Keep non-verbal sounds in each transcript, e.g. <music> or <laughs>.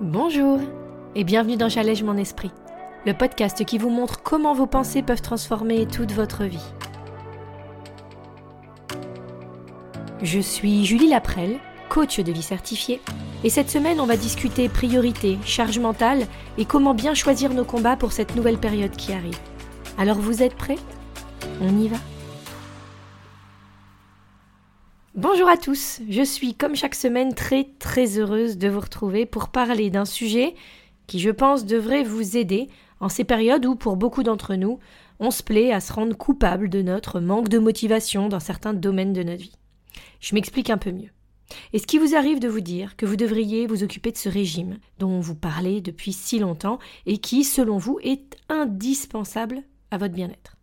Bonjour et bienvenue dans J'allège mon esprit, le podcast qui vous montre comment vos pensées peuvent transformer toute votre vie. Je suis Julie Laprelle, coach de vie certifiée, et cette semaine on va discuter priorité, charge mentale et comment bien choisir nos combats pour cette nouvelle période qui arrive. Alors vous êtes prêts? On y va? Bonjour à tous, je suis comme chaque semaine très très heureuse de vous retrouver pour parler d'un sujet qui je pense devrait vous aider en ces périodes où pour beaucoup d'entre nous on se plaît à se rendre coupable de notre manque de motivation dans certains domaines de notre vie. Je m'explique un peu mieux. Est-ce qu'il vous arrive de vous dire que vous devriez vous occuper de ce régime dont vous parlez depuis si longtemps et qui, selon vous, est indispensable à votre bien-être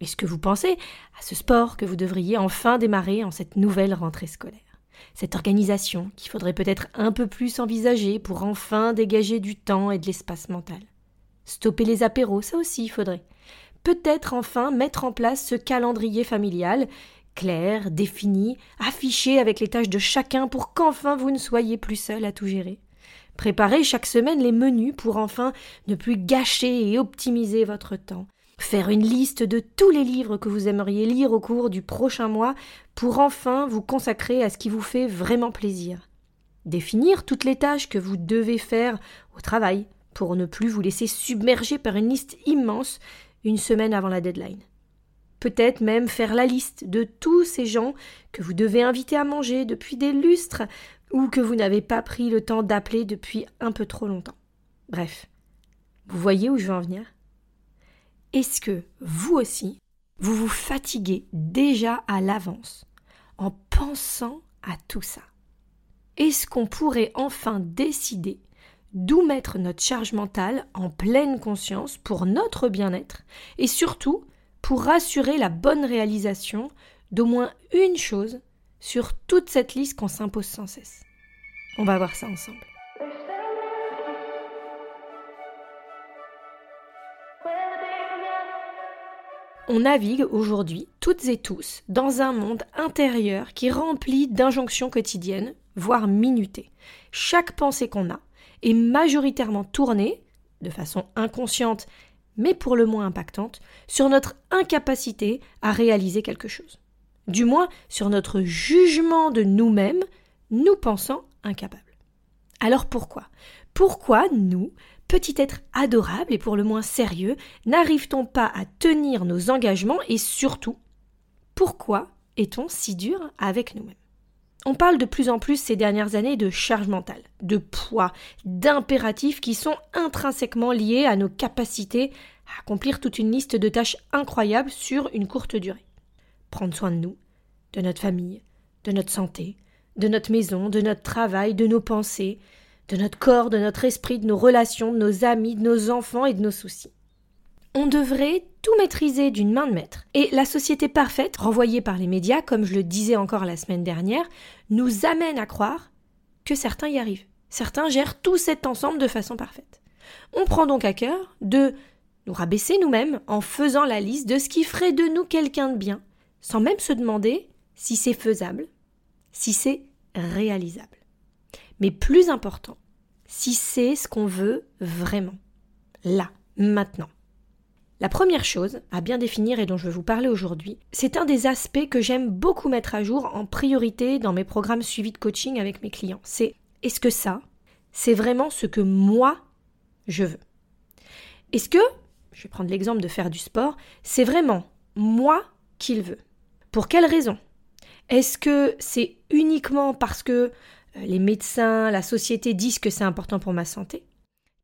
est-ce que vous pensez à ce sport que vous devriez enfin démarrer en cette nouvelle rentrée scolaire? Cette organisation qu'il faudrait peut-être un peu plus envisager pour enfin dégager du temps et de l'espace mental? Stopper les apéros, ça aussi il faudrait. Peut-être enfin mettre en place ce calendrier familial, clair, défini, affiché avec les tâches de chacun pour qu'enfin vous ne soyez plus seul à tout gérer. Préparer chaque semaine les menus pour enfin ne plus gâcher et optimiser votre temps faire une liste de tous les livres que vous aimeriez lire au cours du prochain mois pour enfin vous consacrer à ce qui vous fait vraiment plaisir. Définir toutes les tâches que vous devez faire au travail pour ne plus vous laisser submerger par une liste immense une semaine avant la deadline. Peut-être même faire la liste de tous ces gens que vous devez inviter à manger depuis des lustres ou que vous n'avez pas pris le temps d'appeler depuis un peu trop longtemps. Bref, vous voyez où je veux en venir? Est-ce que vous aussi, vous vous fatiguez déjà à l'avance en pensant à tout ça? Est-ce qu'on pourrait enfin décider d'où mettre notre charge mentale en pleine conscience pour notre bien-être et surtout pour rassurer la bonne réalisation d'au moins une chose sur toute cette liste qu'on s'impose sans cesse? On va voir ça ensemble. On navigue aujourd'hui, toutes et tous, dans un monde intérieur qui est rempli d'injonctions quotidiennes, voire minutées. Chaque pensée qu'on a est majoritairement tournée, de façon inconsciente, mais pour le moins impactante, sur notre incapacité à réaliser quelque chose. Du moins sur notre jugement de nous-mêmes, nous pensant incapables. Alors pourquoi? Pourquoi nous, petit être adorable et pour le moins sérieux, n'arrive-t-on pas à tenir nos engagements et surtout, pourquoi est-on si dur avec nous-mêmes? On parle de plus en plus ces dernières années de charge mentale, de poids, d'impératifs qui sont intrinsèquement liés à nos capacités à accomplir toute une liste de tâches incroyables sur une courte durée. Prendre soin de nous, de notre famille, de notre santé, de notre maison, de notre travail, de nos pensées, de notre corps, de notre esprit, de nos relations, de nos amis, de nos enfants et de nos soucis. On devrait tout maîtriser d'une main de maître. Et la société parfaite, renvoyée par les médias, comme je le disais encore la semaine dernière, nous amène à croire que certains y arrivent. Certains gèrent tout cet ensemble de façon parfaite. On prend donc à cœur de nous rabaisser nous-mêmes en faisant la liste de ce qui ferait de nous quelqu'un de bien, sans même se demander si c'est faisable, si c'est réalisable mais plus important, si c'est ce qu'on veut vraiment, là, maintenant. La première chose à bien définir et dont je veux vous parler aujourd'hui, c'est un des aspects que j'aime beaucoup mettre à jour en priorité dans mes programmes suivis de coaching avec mes clients. C'est est-ce que ça, c'est vraiment ce que moi, je veux? Est-ce que, je vais prendre l'exemple de faire du sport, c'est vraiment moi qu'il veut? Pour quelle raison? Est-ce que c'est uniquement parce que les médecins, la société disent que c'est important pour ma santé.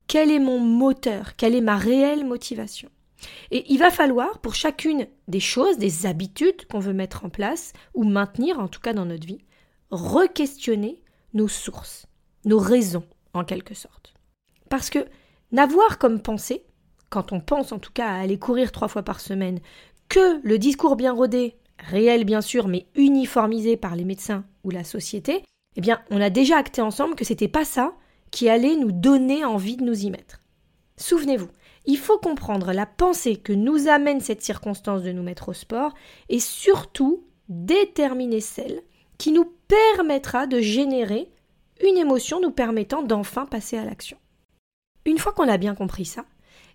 Quel est mon moteur? Quelle est ma réelle motivation? Et il va falloir, pour chacune des choses, des habitudes qu'on veut mettre en place, ou maintenir en tout cas dans notre vie, re-questionner nos sources, nos raisons en quelque sorte. Parce que n'avoir comme pensée, quand on pense en tout cas à aller courir trois fois par semaine, que le discours bien rodé, réel bien sûr, mais uniformisé par les médecins ou la société, eh bien, on a déjà acté ensemble que c'était pas ça qui allait nous donner envie de nous y mettre. Souvenez-vous, il faut comprendre la pensée que nous amène cette circonstance de nous mettre au sport et surtout déterminer celle qui nous permettra de générer une émotion nous permettant d'enfin passer à l'action. Une fois qu'on a bien compris ça,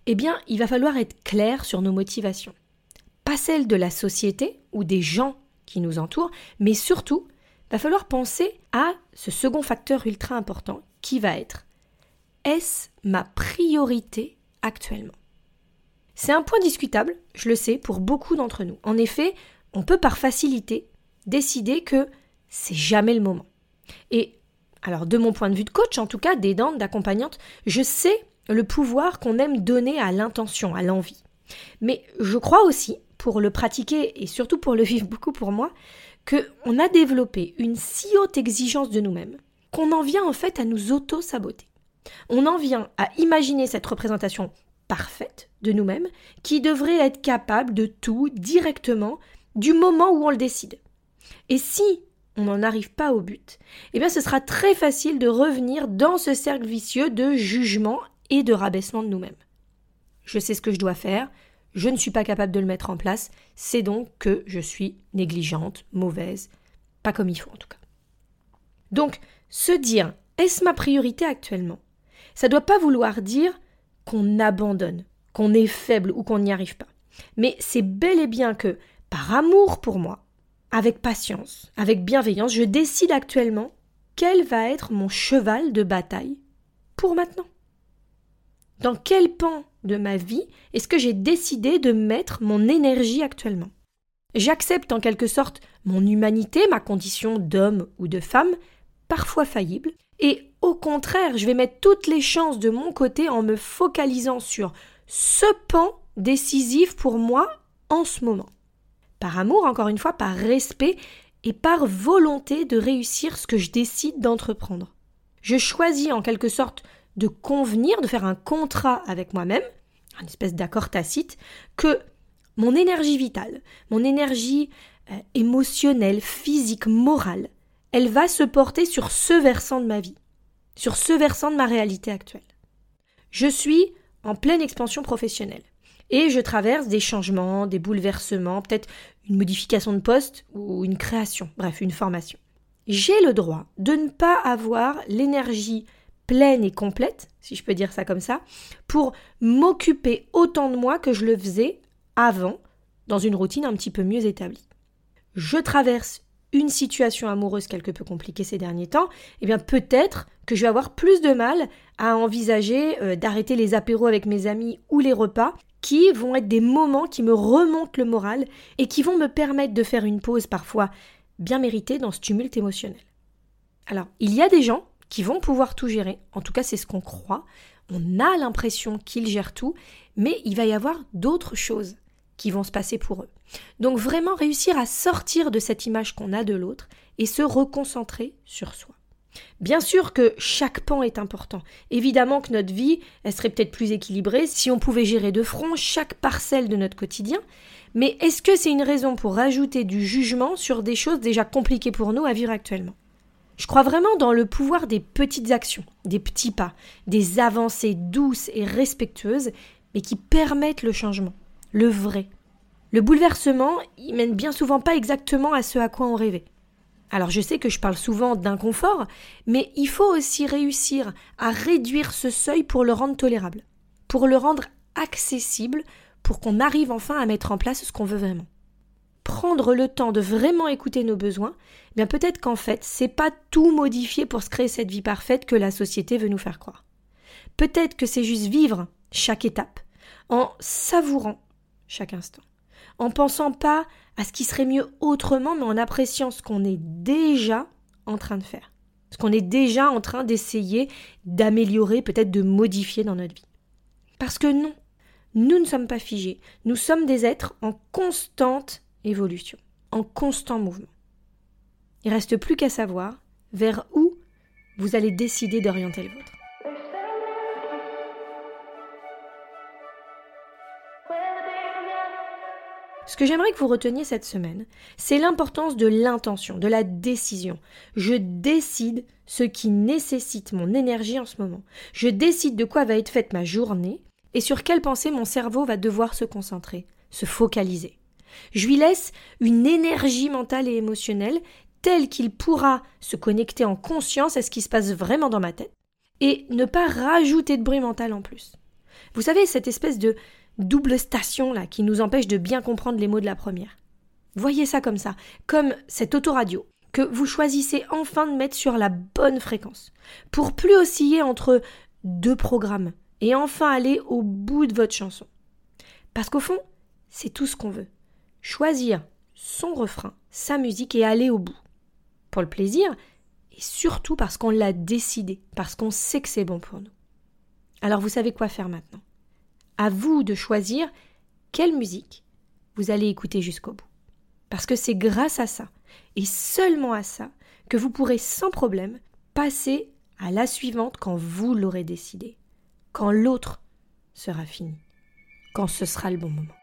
eh bien, il va falloir être clair sur nos motivations. Pas celles de la société ou des gens qui nous entourent, mais surtout, va falloir penser à ce second facteur ultra important qui va être est-ce ma priorité actuellement? C'est un point discutable, je le sais, pour beaucoup d'entre nous. En effet, on peut par facilité décider que c'est jamais le moment. Et alors, de mon point de vue de coach, en tout cas, d'aidante, d'accompagnante, je sais le pouvoir qu'on aime donner à l'intention, à l'envie. Mais je crois aussi, pour le pratiquer et surtout pour le <laughs> vivre beaucoup pour moi, qu'on a développé une si haute exigence de nous-mêmes qu'on en vient en fait à nous auto-saboter. On en vient à imaginer cette représentation parfaite de nous-mêmes qui devrait être capable de tout directement du moment où on le décide. Et si on n'en arrive pas au but, eh bien ce sera très facile de revenir dans ce cercle vicieux de jugement et de rabaissement de nous-mêmes. Je sais ce que je dois faire, je ne suis pas capable de le mettre en place, c'est donc que je suis négligente, mauvaise, pas comme il faut en tout cas. Donc, se dire est-ce ma priorité actuellement? Ça ne doit pas vouloir dire qu'on abandonne, qu'on est faible ou qu'on n'y arrive pas. Mais c'est bel et bien que, par amour pour moi, avec patience, avec bienveillance, je décide actuellement quel va être mon cheval de bataille pour maintenant. Dans quel pan de ma vie est-ce que j'ai décidé de mettre mon énergie actuellement? J'accepte en quelque sorte mon humanité, ma condition d'homme ou de femme, parfois faillible, et au contraire, je vais mettre toutes les chances de mon côté en me focalisant sur ce pan décisif pour moi en ce moment. Par amour, encore une fois, par respect et par volonté de réussir ce que je décide d'entreprendre. Je choisis en quelque sorte de convenir, de faire un contrat avec moi-même, un espèce d'accord tacite, que mon énergie vitale, mon énergie euh, émotionnelle, physique, morale, elle va se porter sur ce versant de ma vie, sur ce versant de ma réalité actuelle. Je suis en pleine expansion professionnelle et je traverse des changements, des bouleversements, peut-être une modification de poste ou une création, bref, une formation. J'ai le droit de ne pas avoir l'énergie pleine et complète, si je peux dire ça comme ça, pour m'occuper autant de moi que je le faisais avant, dans une routine un petit peu mieux établie. Je traverse une situation amoureuse quelque peu compliquée ces derniers temps, eh bien peut-être que je vais avoir plus de mal à envisager euh, d'arrêter les apéros avec mes amis ou les repas, qui vont être des moments qui me remontent le moral et qui vont me permettre de faire une pause parfois bien méritée dans ce tumulte émotionnel. Alors, il y a des gens qui vont pouvoir tout gérer. En tout cas, c'est ce qu'on croit. On a l'impression qu'ils gèrent tout, mais il va y avoir d'autres choses qui vont se passer pour eux. Donc vraiment réussir à sortir de cette image qu'on a de l'autre et se reconcentrer sur soi. Bien sûr que chaque pan est important. Évidemment que notre vie, elle serait peut-être plus équilibrée si on pouvait gérer de front chaque parcelle de notre quotidien. Mais est-ce que c'est une raison pour rajouter du jugement sur des choses déjà compliquées pour nous à vivre actuellement? Je crois vraiment dans le pouvoir des petites actions, des petits pas, des avancées douces et respectueuses, mais qui permettent le changement, le vrai. Le bouleversement, il mène bien souvent pas exactement à ce à quoi on rêvait. Alors je sais que je parle souvent d'inconfort, mais il faut aussi réussir à réduire ce seuil pour le rendre tolérable, pour le rendre accessible, pour qu'on arrive enfin à mettre en place ce qu'on veut vraiment prendre le temps de vraiment écouter nos besoins, eh bien peut-être qu'en fait, c'est pas tout modifier pour se créer cette vie parfaite que la société veut nous faire croire. Peut-être que c'est juste vivre chaque étape, en savourant chaque instant, en pensant pas à ce qui serait mieux autrement, mais en appréciant ce qu'on est déjà en train de faire, ce qu'on est déjà en train d'essayer d'améliorer, peut-être de modifier dans notre vie. Parce que non, nous ne sommes pas figés, nous sommes des êtres en constante évolution, en constant mouvement. Il reste plus qu'à savoir vers où vous allez décider d'orienter le vôtre. Ce que j'aimerais que vous reteniez cette semaine, c'est l'importance de l'intention, de la décision. Je décide ce qui nécessite mon énergie en ce moment. Je décide de quoi va être faite ma journée et sur quelle pensée mon cerveau va devoir se concentrer, se focaliser. Je lui laisse une énergie mentale et émotionnelle tel qu'il pourra se connecter en conscience à ce qui se passe vraiment dans ma tête, et ne pas rajouter de bruit mental en plus. Vous savez, cette espèce de double station là qui nous empêche de bien comprendre les mots de la première. Voyez ça comme ça, comme cette autoradio que vous choisissez enfin de mettre sur la bonne fréquence, pour plus osciller entre deux programmes, et enfin aller au bout de votre chanson. Parce qu'au fond, c'est tout ce qu'on veut. Choisir son refrain, sa musique et aller au bout. Pour le plaisir, et surtout parce qu'on l'a décidé, parce qu'on sait que c'est bon pour nous. Alors vous savez quoi faire maintenant? À vous de choisir quelle musique vous allez écouter jusqu'au bout. Parce que c'est grâce à ça, et seulement à ça, que vous pourrez sans problème passer à la suivante quand vous l'aurez décidé, quand l'autre sera fini, quand ce sera le bon moment.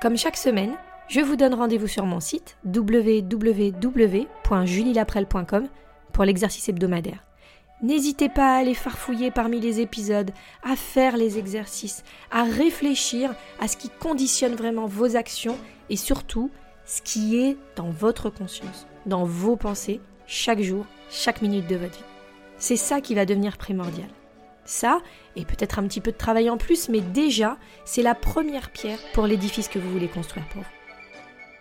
Comme chaque semaine, je vous donne rendez-vous sur mon site www.julielaprel.com pour l'exercice hebdomadaire. N'hésitez pas à aller farfouiller parmi les épisodes, à faire les exercices, à réfléchir à ce qui conditionne vraiment vos actions et surtout ce qui est dans votre conscience, dans vos pensées, chaque jour, chaque minute de votre vie. C'est ça qui va devenir primordial. Ça, et peut-être un petit peu de travail en plus, mais déjà, c'est la première pierre pour l'édifice que vous voulez construire pour vous.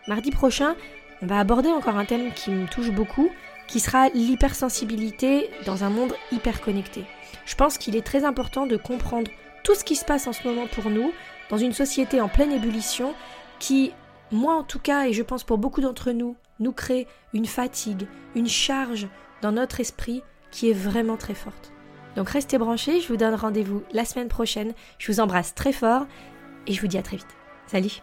Mardi prochain, on va aborder encore un thème qui me touche beaucoup, qui sera l'hypersensibilité dans un monde hyper connecté. Je pense qu'il est très important de comprendre tout ce qui se passe en ce moment pour nous, dans une société en pleine ébullition, qui, moi en tout cas, et je pense pour beaucoup d'entre nous, nous crée une fatigue, une charge dans notre esprit qui est vraiment très forte. Donc restez branchés, je vous donne rendez-vous la semaine prochaine, je vous embrasse très fort et je vous dis à très vite. Salut